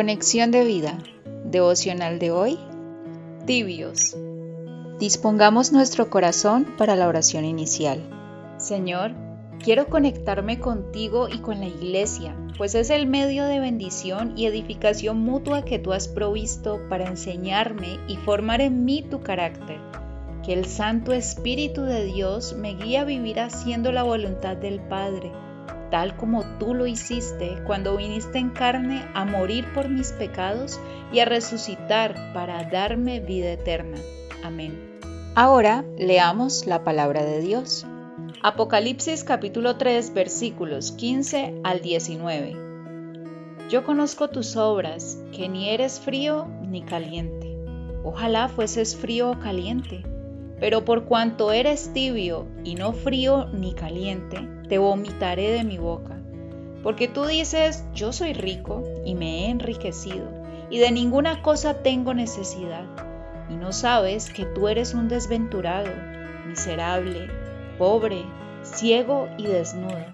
Conexión de vida. Devocional de hoy. Tibios. Dispongamos nuestro corazón para la oración inicial. Señor, quiero conectarme contigo y con la iglesia, pues es el medio de bendición y edificación mutua que tú has provisto para enseñarme y formar en mí tu carácter. Que el Santo Espíritu de Dios me guíe a vivir haciendo la voluntad del Padre tal como tú lo hiciste cuando viniste en carne a morir por mis pecados y a resucitar para darme vida eterna. Amén. Ahora leamos la palabra de Dios. Apocalipsis capítulo 3 versículos 15 al 19. Yo conozco tus obras, que ni eres frío ni caliente. Ojalá fueses frío o caliente pero por cuanto eres tibio y no frío ni caliente, te vomitaré de mi boca. Porque tú dices, yo soy rico y me he enriquecido, y de ninguna cosa tengo necesidad, y no sabes que tú eres un desventurado, miserable, pobre, ciego y desnudo.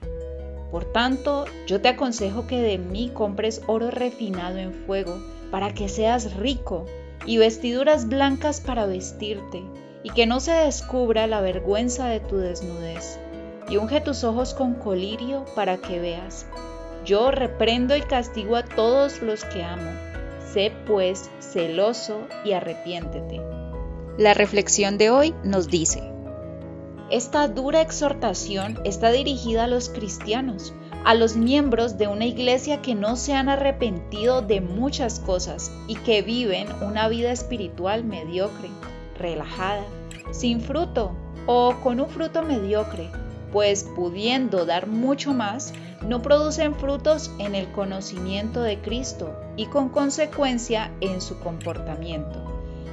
Por tanto, yo te aconsejo que de mí compres oro refinado en fuego, para que seas rico, y vestiduras blancas para vestirte y que no se descubra la vergüenza de tu desnudez. Y unge tus ojos con colirio para que veas. Yo reprendo y castigo a todos los que amo. Sé pues celoso y arrepiéntete. La reflexión de hoy nos dice, esta dura exhortación está dirigida a los cristianos, a los miembros de una iglesia que no se han arrepentido de muchas cosas y que viven una vida espiritual mediocre relajada, sin fruto o con un fruto mediocre, pues pudiendo dar mucho más, no producen frutos en el conocimiento de Cristo y con consecuencia en su comportamiento.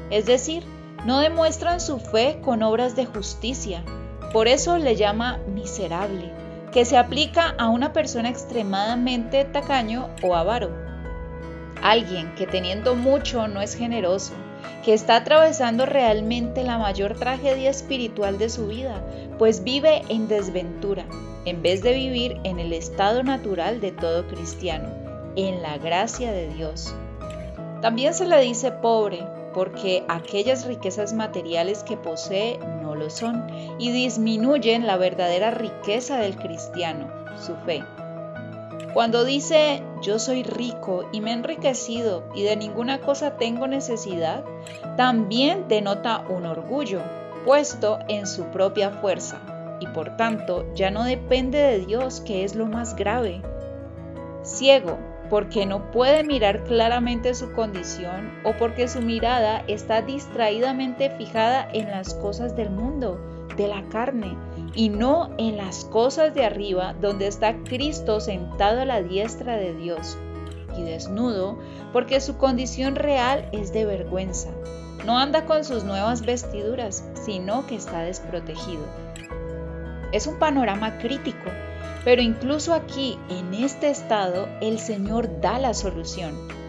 Es decir, no demuestran su fe con obras de justicia. Por eso le llama miserable, que se aplica a una persona extremadamente tacaño o avaro. Alguien que teniendo mucho no es generoso, que está atravesando realmente la mayor tragedia espiritual de su vida, pues vive en desventura, en vez de vivir en el estado natural de todo cristiano, en la gracia de Dios. También se le dice pobre, porque aquellas riquezas materiales que posee no lo son y disminuyen la verdadera riqueza del cristiano, su fe. Cuando dice yo soy rico y me he enriquecido y de ninguna cosa tengo necesidad, también denota un orgullo puesto en su propia fuerza y por tanto ya no depende de Dios que es lo más grave. Ciego porque no puede mirar claramente su condición o porque su mirada está distraídamente fijada en las cosas del mundo, de la carne, y no en las cosas de arriba donde está Cristo sentado a la diestra de Dios, y desnudo porque su condición real es de vergüenza. No anda con sus nuevas vestiduras, sino que está desprotegido. Es un panorama crítico, pero incluso aquí, en este estado, el Señor da la solución.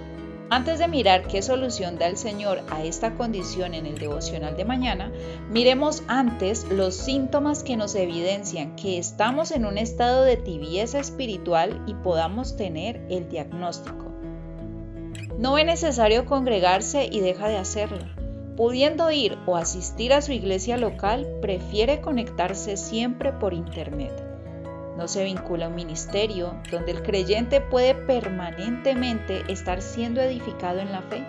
Antes de mirar qué solución da el Señor a esta condición en el devocional de mañana, miremos antes los síntomas que nos evidencian que estamos en un estado de tibieza espiritual y podamos tener el diagnóstico. No es necesario congregarse y deja de hacerlo. Pudiendo ir o asistir a su iglesia local, prefiere conectarse siempre por internet no se vincula a un ministerio donde el creyente puede permanentemente estar siendo edificado en la fe.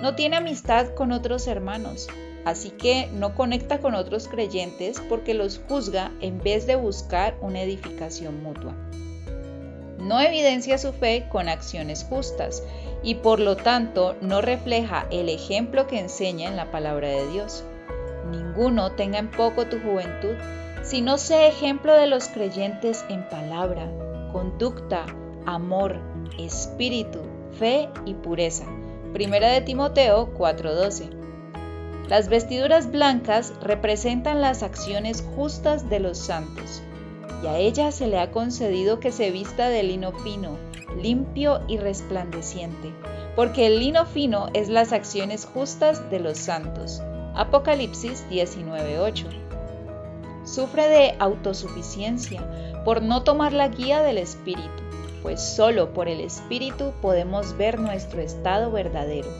No tiene amistad con otros hermanos, así que no conecta con otros creyentes porque los juzga en vez de buscar una edificación mutua. No evidencia su fe con acciones justas y por lo tanto no refleja el ejemplo que enseña en la palabra de Dios. Ninguno tenga en poco tu juventud, sino sé ejemplo de los creyentes en palabra, conducta, amor, espíritu, fe y pureza. Primera de Timoteo 4:12. Las vestiduras blancas representan las acciones justas de los santos, y a ella se le ha concedido que se vista de lino fino, limpio y resplandeciente, porque el lino fino es las acciones justas de los santos. Apocalipsis 19:8 sufre de autosuficiencia por no tomar la guía del Espíritu. pues solo por el Espíritu podemos ver nuestro estado verdadero.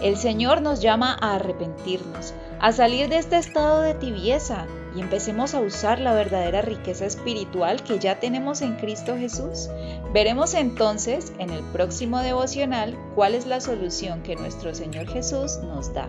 El Señor nos llama a arrepentirnos, a salir de este estado de tibieza y empecemos a usar la verdadera riqueza espiritual que ya tenemos en Cristo Jesús. Veremos entonces en el próximo devocional cuál es la solución que nuestro Señor Jesús nos da.